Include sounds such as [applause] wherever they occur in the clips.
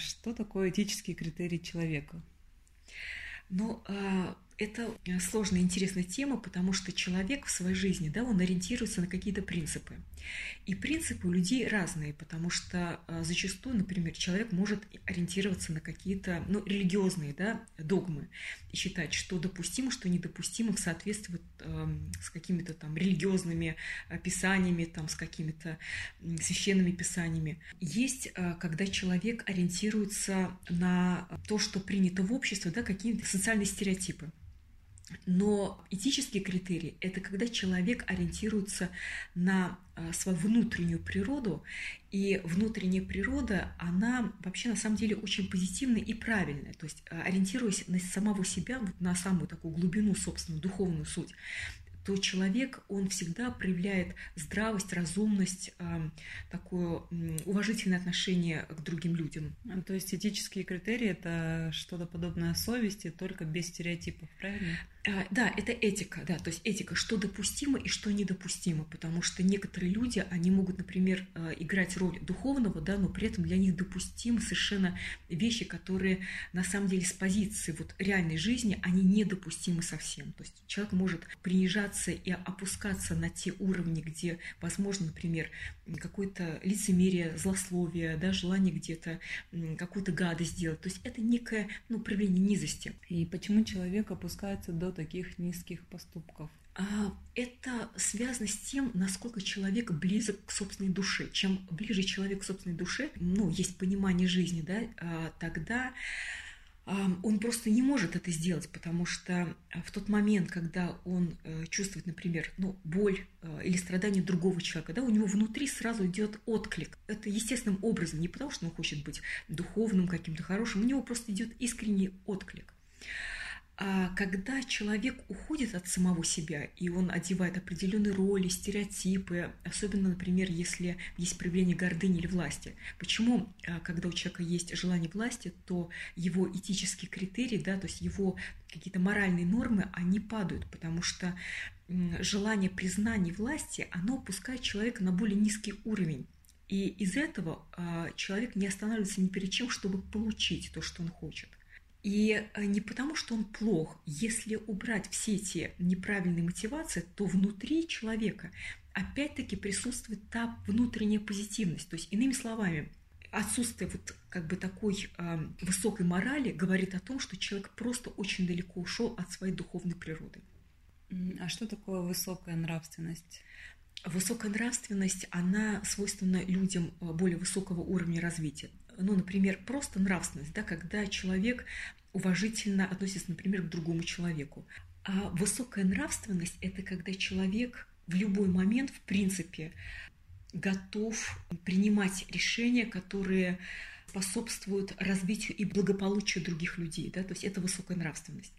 что такое этический критерий человека? Ну, а, это сложная, интересная тема, потому что человек в своей жизни, да, он ориентируется на какие-то принципы. И принципы у людей разные, потому что а, зачастую, например, человек может ориентироваться на какие-то, ну, религиозные, да, догмы и считать, что допустимо, что недопустимо в соответствии э, с какими-то там религиозными писаниями, там, с какими-то священными писаниями. Есть, э, когда человек ориентируется на то, что принято в обществе, да, какие-то социальные стереотипы. Но этический критерий – это когда человек ориентируется на э, свою внутреннюю природу, и внутренняя природа, она вообще на самом деле очень позитивная и правильная. То есть э, ориентируясь на самого себя, на самую такую глубину, собственную духовную суть, то человек, он всегда проявляет здравость, разумность, такое уважительное отношение к другим людям. То есть этические критерии – это что-то подобное совести, только без стереотипов, правильно? А, да, это этика, да, то есть этика, что допустимо и что недопустимо, потому что некоторые люди, они могут, например, а, играть роль духовного, да, но при этом для них допустимы совершенно вещи, которые на самом деле с позиции вот реальной жизни, они недопустимы совсем. То есть человек может принижаться и опускаться на те уровни, где, возможно, например, какое-то лицемерие, злословие, да, желание где-то какую-то гадость сделать. То есть это некое, ну, проявление низости. И почему человек опускается до таких низких поступков? А, это связано с тем, насколько человек близок к собственной душе. Чем ближе человек к собственной душе, ну, есть понимание жизни, да, а, тогда он просто не может это сделать, потому что в тот момент, когда он э, чувствует, например, ну, боль э, или страдание другого человека, да, у него внутри сразу идет отклик. Это естественным образом, не потому что он хочет быть духовным, каким-то хорошим, у него просто идет искренний отклик. А когда человек уходит от самого себя, и он одевает определенные роли, стереотипы, особенно, например, если есть проявление гордыни или власти. Почему, а, когда у человека есть желание власти, то его этические критерии, да, то есть его какие-то моральные нормы, они падают, потому что желание признания власти, оно опускает человека на более низкий уровень. И из этого а, человек не останавливается ни перед чем, чтобы получить то, что он хочет. И э, не потому, что он плох. Если убрать все эти неправильные мотивации, то внутри человека опять-таки присутствует та внутренняя позитивность. То есть, иными словами, отсутствие вот как бы такой э, высокой морали говорит о том, что человек просто очень далеко ушел от своей духовной природы. А что такое высокая нравственность? Высокая нравственность, она свойственна людям э, более высокого уровня развития ну, например, просто нравственность, да, когда человек уважительно относится, например, к другому человеку. А высокая нравственность – это когда человек в любой момент, в принципе, готов принимать решения, которые способствуют развитию и благополучию других людей. Да? То есть это высокая нравственность.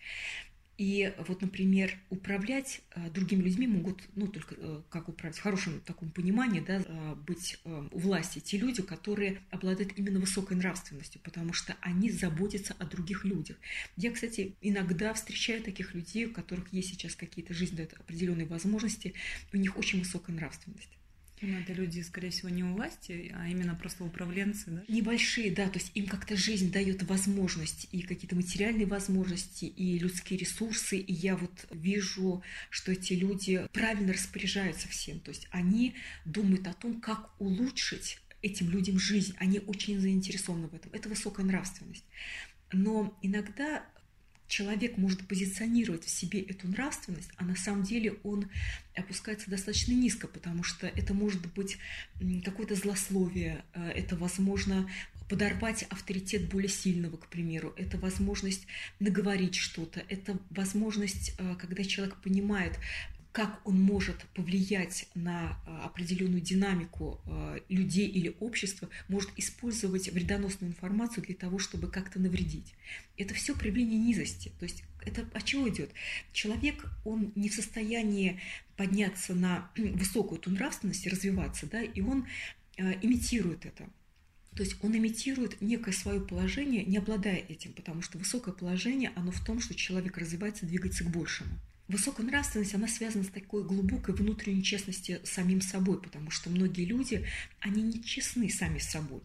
И вот, например, управлять э, другими людьми могут, ну, только э, как управлять, в хорошем таком понимании, да, э, быть у власти те люди, которые обладают именно высокой нравственностью, потому что они заботятся о других людях. Я, кстати, иногда встречаю таких людей, у которых есть сейчас какие-то дает определенные возможности, у них очень высокая нравственность. Ну, это люди, скорее всего, не у власти, а именно просто управленцы, да? Небольшие, да, то есть им как-то жизнь дает возможность, и какие-то материальные возможности, и людские ресурсы, и я вот вижу, что эти люди правильно распоряжаются всем, то есть они думают о том, как улучшить этим людям жизнь, они очень заинтересованы в этом, это высокая нравственность. Но иногда человек может позиционировать в себе эту нравственность, а на самом деле он опускается достаточно низко, потому что это может быть какое-то злословие, э, это, возможно, подорвать авторитет более сильного, к примеру, это возможность наговорить что-то, это возможность, э, когда человек понимает, как он может повлиять на а, определенную динамику а, людей или общества, может использовать вредоносную информацию для того, чтобы как-то навредить. Это все проявление низости. То есть это от чего идет? Человек, он не в состоянии подняться на высокую эту нравственность и развиваться, да, и он а, имитирует это. То есть он имитирует некое свое положение, не обладая этим, потому что высокое положение, оно в том, что человек развивается, двигается к большему. Высокая нравственность, она связана с такой глубокой внутренней честностью самим собой, потому что многие люди, они не честны сами с собой.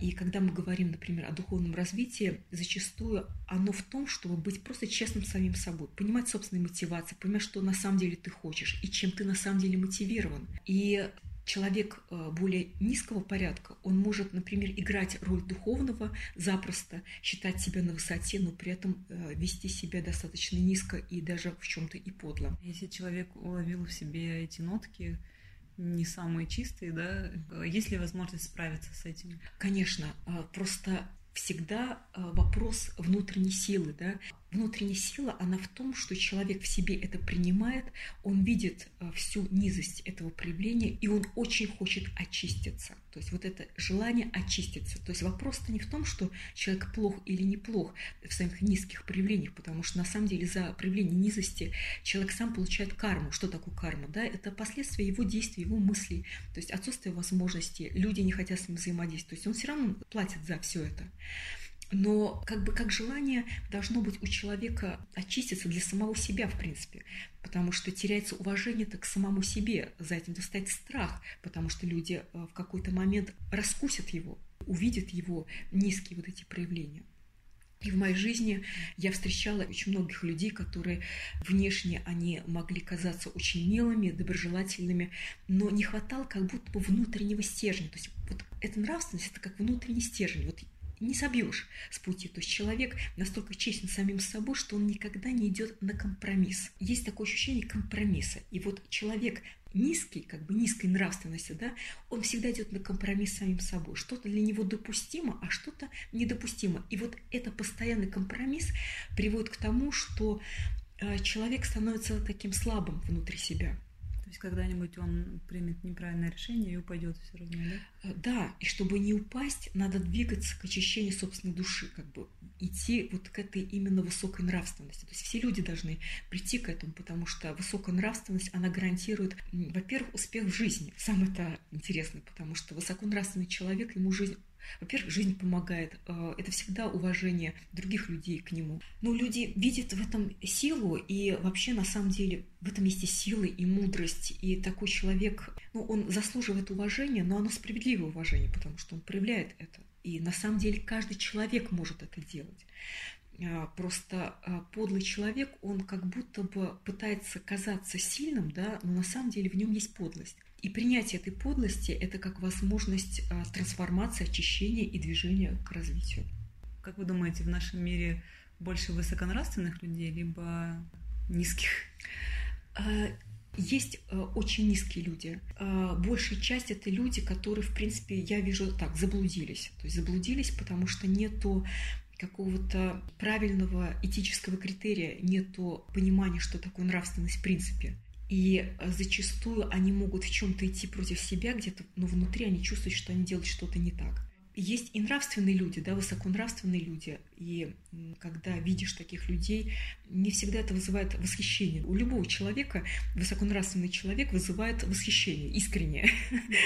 И когда мы говорим, например, о духовном развитии, зачастую оно в том, чтобы быть просто честным самим собой, понимать собственные мотивации, понимать, что на самом деле ты хочешь и чем ты на самом деле мотивирован. И человек э, более низкого порядка, он может, например, играть роль духовного запросто, считать себя на высоте, но при этом э, вести себя достаточно низко и даже в чем-то и подло. Если человек уловил в себе эти нотки, не самые чистые, да, есть ли возможность справиться с этим? Конечно, э, просто всегда вопрос внутренней силы, да, Внутренняя сила, она в том, что человек в себе это принимает, он видит э, всю низость этого проявления, и он очень хочет очиститься. То есть вот это желание очиститься. То есть вопрос-то не в том, что человек плох или неплох в своих низких проявлениях, потому что на самом деле за проявление низости человек сам получает карму. Что такое карма? Да? Это последствия его действий, его мыслей, то есть отсутствие возможностей, люди не хотят с ним взаимодействовать. То есть он все равно платит за все это. Но как бы как желание должно быть у человека очиститься для самого себя, в принципе, потому что теряется уважение-то к самому себе, за этим достать страх, потому что люди э, в какой-то момент раскусят его, увидят его низкие вот эти проявления. И в моей жизни я встречала очень многих людей, которые внешне они могли казаться очень милыми, доброжелательными, но не хватало как будто бы внутреннего стержня. То есть вот эта нравственность, это как внутренний стержень. Вот не собьешь с пути. То есть человек настолько честен самим собой, что он никогда не идет на компромисс. Есть такое ощущение компромисса. И вот человек низкий, как бы низкой нравственности, да, он всегда идет на компромисс с самим собой. Что-то для него допустимо, а что-то недопустимо. И вот это постоянный компромисс приводит к тому, что э, человек становится таким слабым внутри себя. То есть когда-нибудь он примет неправильное решение и упадет все равно, да? Э, да, и чтобы не упасть, надо двигаться к очищению собственной души, как бы идти вот к этой именно высокой нравственности. То есть все люди должны прийти к этому, потому что высокая нравственность, она гарантирует, во-первых, успех в жизни. Сам это интересно, потому что высоконравственный человек, ему жизнь во-первых, жизнь помогает. Э, это всегда уважение других людей к нему. Но люди видят в этом силу, и вообще на самом деле в этом есть и силы, и мудрость. И такой человек, ну, он заслуживает уважения, но оно справедливое уважение, потому что он проявляет это. И на самом деле каждый человек может это делать. Э, просто э, подлый человек, он как будто бы пытается казаться сильным, да, но на самом деле в нем есть подлость. И принятие этой подлости – это как возможность а, трансформации, очищения и движения к развитию. Как вы думаете, в нашем мире больше высоконравственных людей, либо низких? А, есть а, очень низкие люди. Большая часть это люди, которые, в принципе, я вижу так, заблудились. То есть заблудились, потому что нету какого-то правильного этического критерия, нету понимания, что такое нравственность в принципе. И э, зачастую они могут в чем-то идти против себя где-то, но внутри они чувствуют, что они делают что-то не так. Есть и нравственные люди, да, высоконравственные люди. И когда видишь таких людей, не всегда это вызывает восхищение. У любого человека высоконравственный человек вызывает восхищение, искреннее.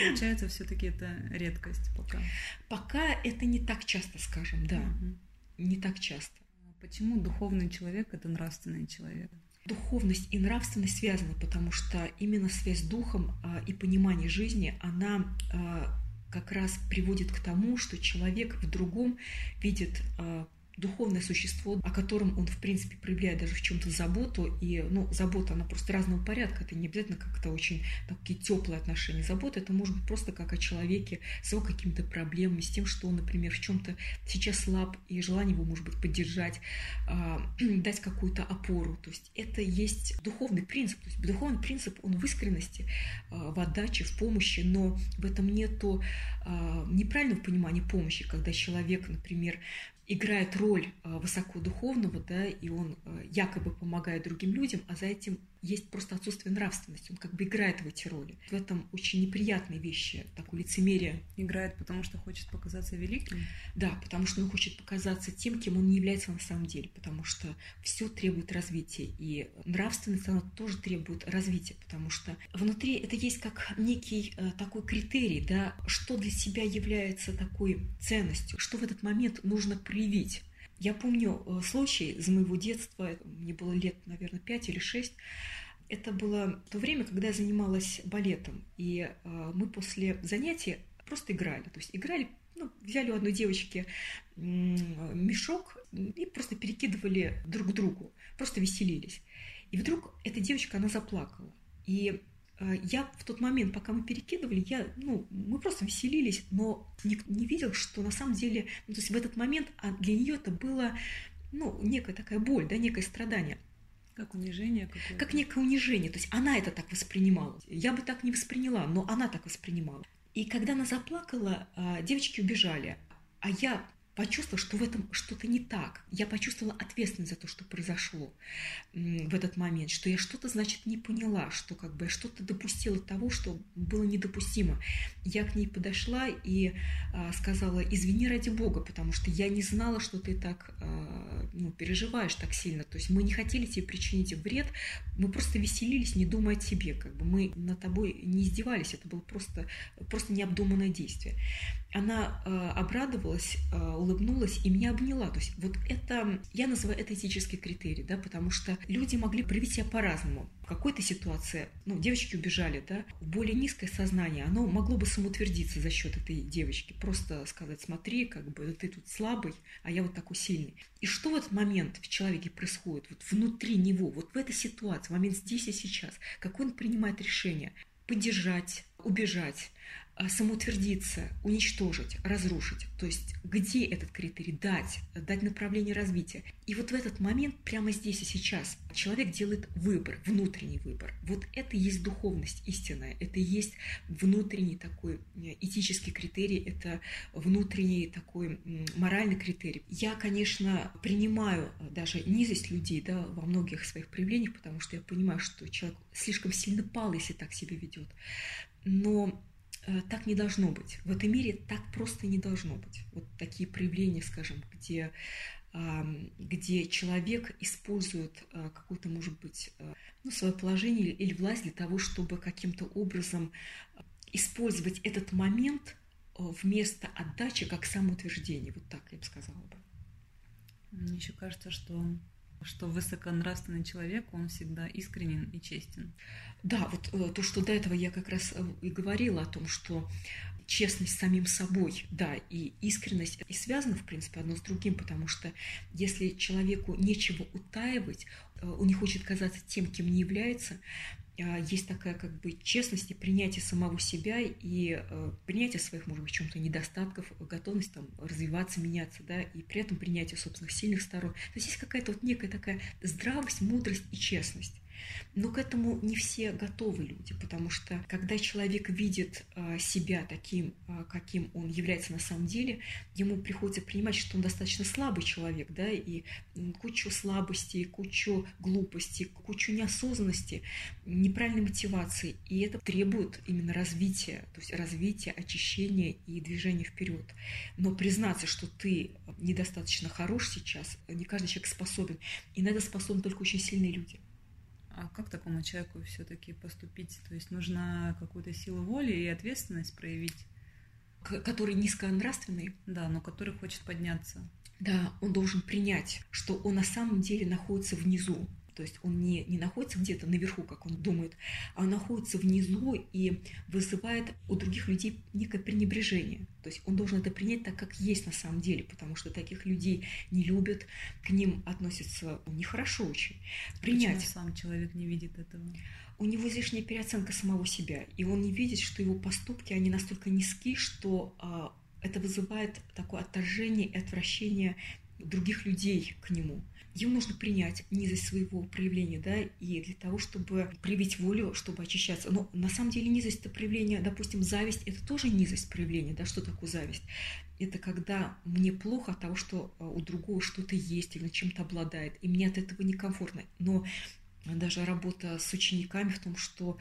Получается, все-таки это редкость пока. Пока это не так часто, скажем, да. Угу. Не так часто. Почему духовный человек это нравственный человек? Духовность и нравственность связаны, потому что именно связь с духом а, и понимание жизни, она а, как раз приводит к тому, что человек в другом видит а, духовное существо, о котором он, в принципе, проявляет даже в чем-то заботу. И, ну, забота, она просто разного порядка. Это не обязательно как-то очень такие теплые отношения. Забота это может быть просто как о человеке с его какими-то проблемами, с тем, что он, например, в чем-то сейчас слаб, и желание его, может быть, поддержать, э, [clears throat] дать какую-то опору. То есть это есть духовный принцип. То есть духовный принцип, он в искренности, э, в отдаче, в помощи, но в этом нету э, неправильного понимания помощи, когда человек, например, играет роль э, высокодуховного, да, и он э, якобы помогает другим людям, а за этим есть просто отсутствие нравственности. Он как бы играет в эти роли. В этом очень неприятные вещи, такое лицемерие. Играет, потому что хочет показаться великим? Да, потому что он хочет показаться тем, кем он не является на самом деле, потому что все требует развития. И нравственность, она тоже требует развития, потому что внутри это есть как некий э, такой критерий, да, что для себя является такой ценностью, что в этот момент нужно проявить. Я помню э, случай из моего детства, мне было лет, наверное, 5 или 6. Это было то время, когда я занималась балетом, и э, мы после занятия просто играли. То есть играли ну, взяли у одной девочки мешок и просто перекидывали друг к другу, просто веселились. И вдруг эта девочка, она заплакала. И я в тот момент, пока мы перекидывали, я, ну, мы просто веселились, но никто не видел, что на самом деле, ну, то есть в этот момент а для нее это было, ну, некая такая боль, да, некое страдание. Как унижение какое-то. Как некое унижение. То есть она это так воспринимала. Я бы так не восприняла, но она так воспринимала. И когда она заплакала, а, девочки убежали. А я почувствовала, что в этом что-то не так. Я почувствовала ответственность за то, что произошло в этот момент, что я что-то, значит, не поняла, что как бы я что-то допустила того, что было недопустимо. Я к ней подошла и а, сказала, извини ради Бога, потому что я не знала, что ты так а, ну, переживаешь так сильно. То есть мы не хотели тебе причинить вред, мы просто веселились, не думая о тебе. Как бы мы над тобой не издевались, это было просто, просто необдуманное действие. Она а, обрадовалась, улыбнулась и меня обняла. То есть вот это, я называю это этический критерий, да, потому что люди могли проявить себя по-разному. В какой-то ситуации, ну, девочки убежали, да, в более низкое сознание, оно могло бы самоутвердиться за счет этой девочки. Просто сказать, смотри, как бы ты тут слабый, а я вот такой сильный. И что в этот момент в человеке происходит, вот внутри него, вот в этой ситуации, в момент здесь и сейчас, какое он принимает решение? Поддержать, убежать, самоутвердиться, уничтожить, разрушить. То есть где этот критерий? Дать, дать направление развития. И вот в этот момент, прямо здесь и сейчас, человек делает выбор, внутренний выбор. Вот это и есть духовность истинная, это и есть внутренний такой э, этический критерий, это внутренний такой моральный критерий. Я, конечно, принимаю э, даже низость людей да, во многих своих проявлениях, потому что я понимаю, что человек слишком сильно пал, если так себя ведет. Но так не должно быть. В этом мире так просто не должно быть. Вот такие проявления, скажем, где, где человек использует э, какое-то, может быть, э, ну, свое положение или власть для того, чтобы каким-то образом использовать этот момент вместо отдачи как самоутверждение. Вот так я бы сказала бы. Мне еще кажется, что что высоконравственный человек, он всегда искренен и честен. Да, вот э, то, что до этого я как раз э, и говорила о том, что честность самим собой, да, и искренность и связаны, в принципе, одно с другим, потому что если человеку нечего утаивать, он не хочет казаться тем, кем не является, а, есть такая как бы честность и принятие самого себя и э, принятие своих, может быть, чем-то недостатков, готовность там развиваться, меняться, да, и при этом принятие собственных сильных сторон. То есть есть какая-то вот некая такая здравость, мудрость и честность. Но к этому не все готовы люди, потому что когда человек видит а, себя таким, а, каким он является на самом деле, ему приходится принимать, что он достаточно слабый человек, да, и кучу слабостей, кучу глупости, кучу неосознанности, неправильной мотивации. И это требует именно развития, то есть развития, очищения и движения вперед. Но признаться, что ты недостаточно хорош сейчас, не каждый человек способен. И на это способны только очень сильные люди. А как такому человеку все-таки поступить? То есть нужна какую-то силу воли и ответственность проявить? Который низконравственный? Да, но который хочет подняться. Да, он должен принять, что он на самом деле находится внизу, то есть он не, не находится где-то наверху, как он думает, а он находится внизу и вызывает у других людей некое пренебрежение. То есть он должен это принять так, как есть на самом деле, потому что таких людей не любят, к ним относятся нехорошо очень. Принять. Почему сам человек не видит этого? У него излишняя переоценка самого себя, и он не видит, что его поступки, они настолько низки, что а, это вызывает такое отторжение и отвращение других людей к нему. Ему нужно принять низость своего проявления, да, и для того, чтобы проявить волю, чтобы очищаться. Но на самом деле низость это проявление, допустим, зависть это тоже низость проявления, да, что такое зависть? Это когда мне плохо от того, что а, у другого что-то есть или чем-то обладает, и мне от этого некомфортно. Но даже работа с учениками в том, что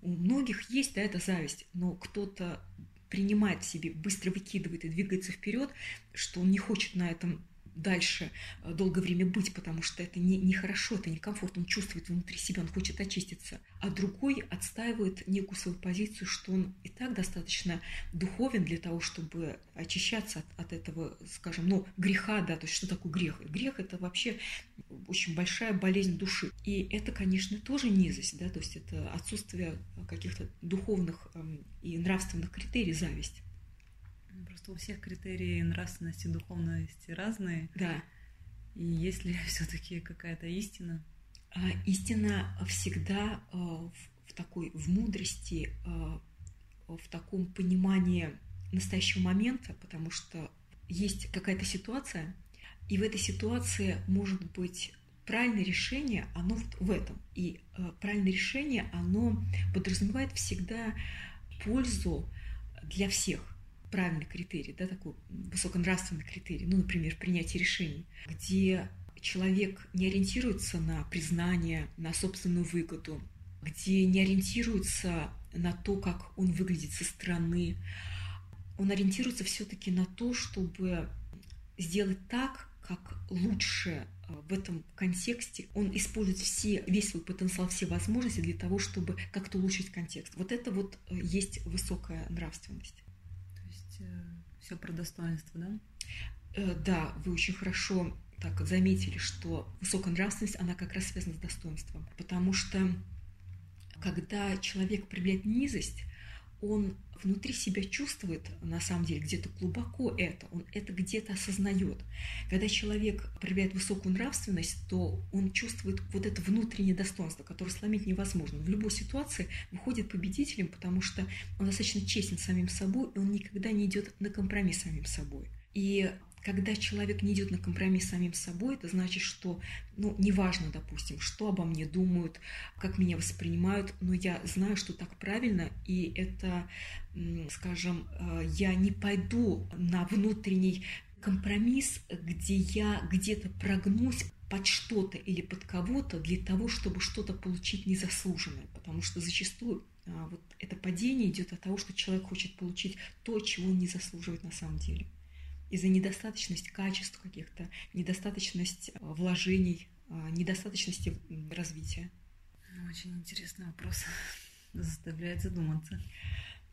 у многих есть да, эта зависть, но кто-то принимает в себе, быстро выкидывает и двигается вперед, что он не хочет на этом дальше э, долгое время быть, потому что это не, нехорошо, это некомфортно, он чувствует внутри себя, он хочет очиститься. А другой отстаивает некую свою позицию, что он и так достаточно духовен для того, чтобы очищаться от, от этого, скажем, ну, греха, да, то есть что такое грех? Грех – это вообще очень большая болезнь души. И это, конечно, тоже низость, да, то есть это отсутствие каких-то духовных эм, и нравственных критерий, зависть. Просто у всех критерии нравственности, духовности разные. Да. И есть ли [laughs] все-таки какая-то истина? А, истина всегда а, в, в такой в мудрости, а, в таком понимании настоящего момента, потому что есть какая-то ситуация, и в этой ситуации может быть правильное решение, оно в этом. И э, правильное решение, оно подразумевает всегда пользу для всех. Правильный критерий, да, такой высоконравственный критерий, ну, например, принятие решений, где человек не ориентируется на признание, на собственную выгоду, где не ориентируется на то, как он выглядит со стороны, он ориентируется все-таки на то, чтобы сделать так, как лучше э, в этом контексте. Он использует все, весь свой потенциал, все возможности для того, чтобы как-то улучшить контекст. Вот это вот э, есть высокая нравственность. Э, все про достоинство, да? Э, да, вы очень хорошо так заметили, что высокая нравственность, она как раз связана с достоинством. Потому что когда человек проявляет низость, он внутри себя чувствует, на самом деле, где-то глубоко это, он это где-то осознает. Когда человек проявляет высокую нравственность, то он чувствует вот это внутреннее достоинство, которое сломить невозможно. В любой ситуации выходит победителем, потому что он достаточно честен самим собой, и он никогда не идет на компромисс самим собой. И когда человек не идет на компромисс с самим собой, это значит, что, ну, неважно, допустим, что обо мне думают, как меня воспринимают, но я знаю, что так правильно, и это, скажем, э, я не пойду на внутренний компромисс, где я где-то прогнусь под что-то или под кого-то для того, чтобы что-то получить незаслуженное, потому что зачастую а, вот это падение идет от того, что человек хочет получить то, чего он не заслуживает на самом деле из-за недостаточности качеств каких-то, недостаточность э, вложений, э, недостаточности развития. Очень интересный вопрос. [laughs] Заставляет задуматься.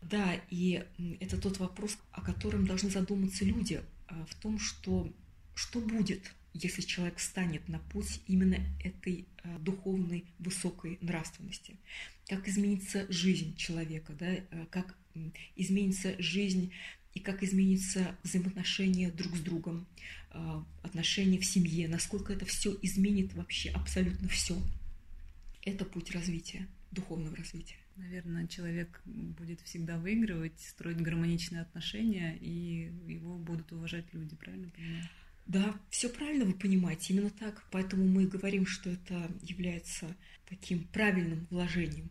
Да, и это тот вопрос, о котором должны задуматься люди, э, в том, что что будет, если человек встанет на путь именно этой духовной высокой нравственности. Как изменится жизнь человека, да, как изменится жизнь и как изменится взаимоотношения друг с другом, а, отношения в семье, насколько это все изменит вообще абсолютно все. Это путь развития, духовного развития. Наверное, человек будет всегда выигрывать, строить гармоничные отношения, и его будут уважать люди, правильно понимаю? Да, все правильно вы понимаете, именно так. Поэтому мы говорим, что это является таким правильным вложением.